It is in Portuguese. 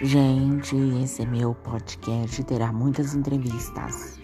Gente, esse é meu podcast, terá muitas entrevistas.